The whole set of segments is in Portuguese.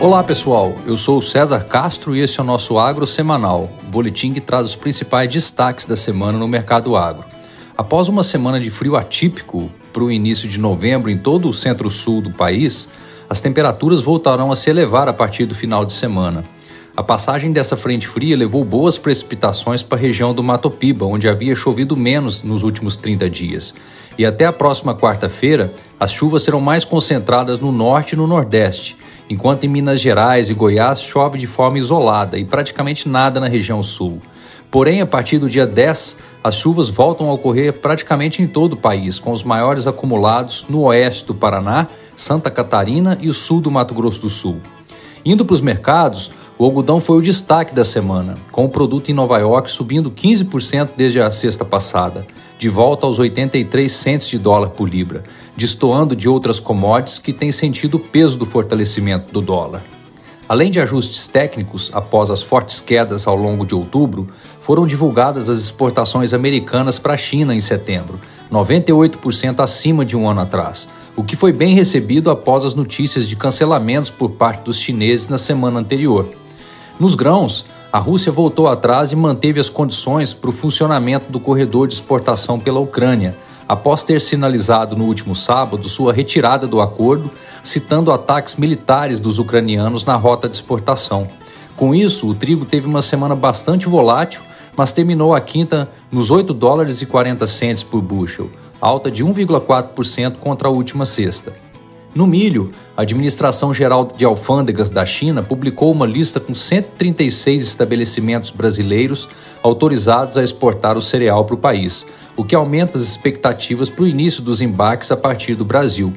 Olá pessoal, eu sou o César Castro e esse é o nosso Agro Semanal, boletim que traz os principais destaques da semana no mercado agro. Após uma semana de frio atípico para o início de novembro em todo o centro-sul do país, as temperaturas voltarão a se elevar a partir do final de semana. A passagem dessa frente fria levou boas precipitações para a região do Mato Piba, onde havia chovido menos nos últimos 30 dias. E até a próxima quarta-feira, as chuvas serão mais concentradas no norte e no nordeste, enquanto em Minas Gerais e Goiás chove de forma isolada e praticamente nada na região sul. Porém, a partir do dia 10, as chuvas voltam a ocorrer praticamente em todo o país, com os maiores acumulados no oeste do Paraná, Santa Catarina e o sul do Mato Grosso do Sul. Indo para os mercados, o algodão foi o destaque da semana, com o produto em Nova York subindo 15% desde a sexta passada, de volta aos 83 centes de dólar por libra, destoando de outras commodities que têm sentido o peso do fortalecimento do dólar. Além de ajustes técnicos, após as fortes quedas ao longo de outubro, foram divulgadas as exportações americanas para a China em setembro, 98% acima de um ano atrás, o que foi bem recebido após as notícias de cancelamentos por parte dos chineses na semana anterior. Nos grãos, a Rússia voltou atrás e manteve as condições para o funcionamento do corredor de exportação pela Ucrânia, após ter sinalizado no último sábado sua retirada do acordo, citando ataques militares dos ucranianos na rota de exportação. Com isso, o trigo teve uma semana bastante volátil, mas terminou a quinta nos 8 dólares e 40 centes por bushel, alta de 1,4% contra a última sexta. No milho, a Administração Geral de Alfândegas da China publicou uma lista com 136 estabelecimentos brasileiros autorizados a exportar o cereal para o país, o que aumenta as expectativas para o início dos embarques a partir do Brasil.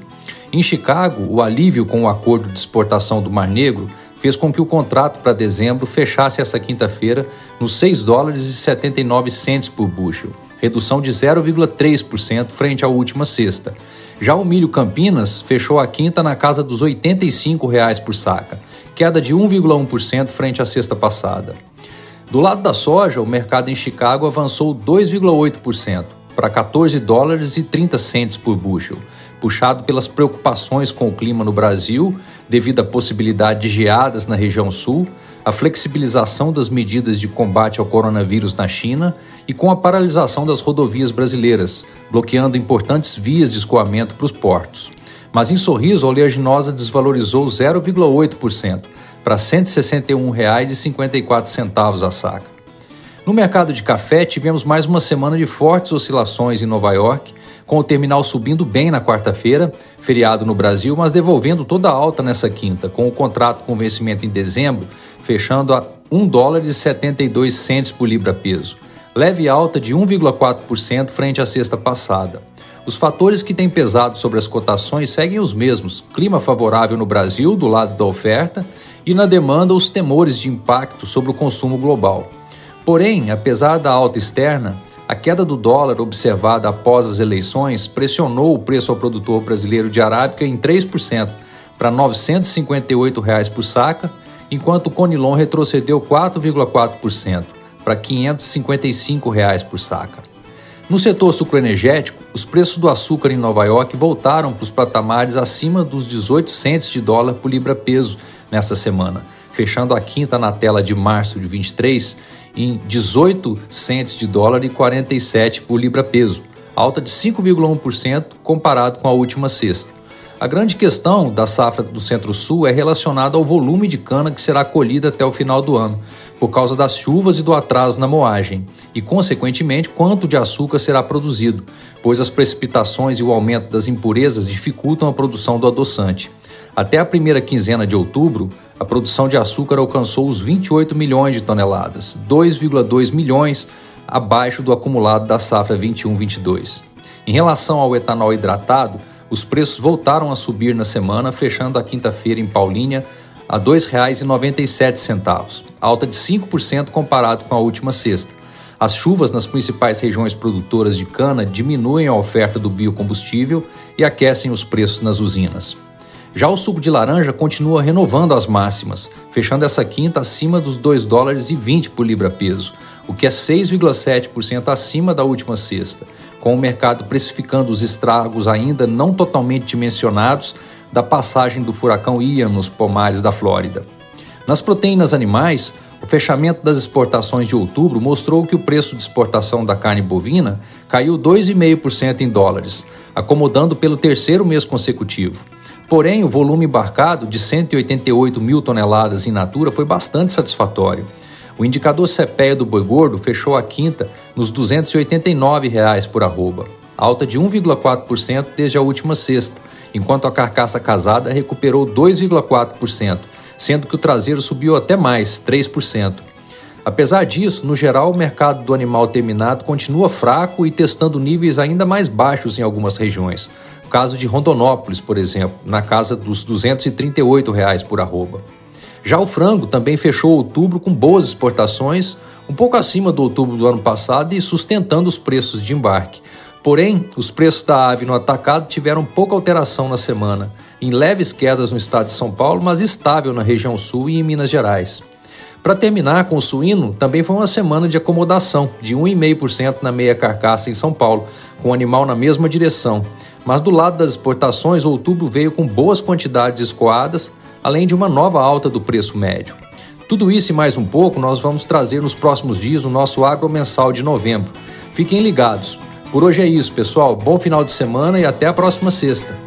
Em Chicago, o alívio com o acordo de exportação do Mar Negro fez com que o contrato para dezembro fechasse essa quinta-feira nos 6 dólares e 79 centes por bushel, redução de 0,3% frente à última sexta já o milho Campinas fechou a quinta na casa dos 85 reais por saca, queda de 1,1% frente à sexta passada. Do lado da soja, o mercado em Chicago avançou 2,8% para 14 dólares e 30 centes por bushel, puxado pelas preocupações com o clima no Brasil, devido à possibilidade de geadas na região sul, a flexibilização das medidas de combate ao coronavírus na China e com a paralisação das rodovias brasileiras, bloqueando importantes vias de escoamento para os portos. Mas em Sorriso, a oleaginosa desvalorizou 0,8% para R$ 161,54 a saca. No mercado de café, tivemos mais uma semana de fortes oscilações em Nova York, com o terminal subindo bem na quarta-feira, feriado no Brasil, mas devolvendo toda a alta nessa quinta, com o contrato com vencimento em dezembro fechando a 1 dólar e 72 centes por libra peso, leve alta de 1,4% frente à sexta passada. Os fatores que têm pesado sobre as cotações seguem os mesmos: clima favorável no Brasil, do lado da oferta, e na demanda, os temores de impacto sobre o consumo global. Porém, apesar da alta externa, a queda do dólar observada após as eleições pressionou o preço ao produtor brasileiro de arábica em 3% para 958 reais por saca, enquanto o Conilon retrocedeu 4,4% para 555 reais por saca. No setor sucroenergético, os preços do açúcar em Nova York voltaram para os patamares acima dos 18 centes de dólar por libra-peso nessa semana, fechando a quinta na tela de março de 23 em 18 centes de dólar e 47 por libra-peso, alta de 5,1% comparado com a última sexta. A grande questão da safra do Centro-Sul é relacionada ao volume de cana que será colhida até o final do ano, por causa das chuvas e do atraso na moagem, e, consequentemente, quanto de açúcar será produzido, pois as precipitações e o aumento das impurezas dificultam a produção do adoçante. Até a primeira quinzena de outubro, a produção de açúcar alcançou os 28 milhões de toneladas, 2,2 milhões abaixo do acumulado da safra 21-22. Em relação ao etanol hidratado, os preços voltaram a subir na semana, fechando a quinta-feira em Paulínia a R$ 2,97, alta de 5% comparado com a última sexta. As chuvas nas principais regiões produtoras de cana diminuem a oferta do biocombustível e aquecem os preços nas usinas. Já o suco de laranja continua renovando as máximas, fechando essa quinta acima dos 2 dólares e 20 por libra-peso, o que é 6,7% acima da última sexta, com o mercado precificando os estragos ainda não totalmente dimensionados da passagem do furacão Ian nos pomares da Flórida. Nas proteínas animais, o fechamento das exportações de outubro mostrou que o preço de exportação da carne bovina caiu 2,5% em dólares, acomodando pelo terceiro mês consecutivo. Porém, o volume embarcado de 188 mil toneladas in natura foi bastante satisfatório. O indicador CPEA do boi gordo fechou a quinta nos 289 reais por arroba, alta de 1,4% desde a última sexta, enquanto a carcaça casada recuperou 2,4%, sendo que o traseiro subiu até mais, 3%. Apesar disso, no geral, o mercado do animal terminado continua fraco e testando níveis ainda mais baixos em algumas regiões. Caso de Rondonópolis, por exemplo, na casa dos 238 reais por arroba. Já o frango também fechou outubro com boas exportações, um pouco acima do outubro do ano passado e sustentando os preços de embarque. Porém, os preços da ave no atacado tiveram pouca alteração na semana, em leves quedas no estado de São Paulo, mas estável na região sul e em Minas Gerais. Para terminar com o suíno, também foi uma semana de acomodação, de 1,5% na meia carcaça em São Paulo, com o animal na mesma direção. Mas do lado das exportações, outubro veio com boas quantidades escoadas, além de uma nova alta do preço médio. Tudo isso e mais um pouco nós vamos trazer nos próximos dias no nosso Agro Mensal de novembro. Fiquem ligados. Por hoje é isso, pessoal. Bom final de semana e até a próxima sexta.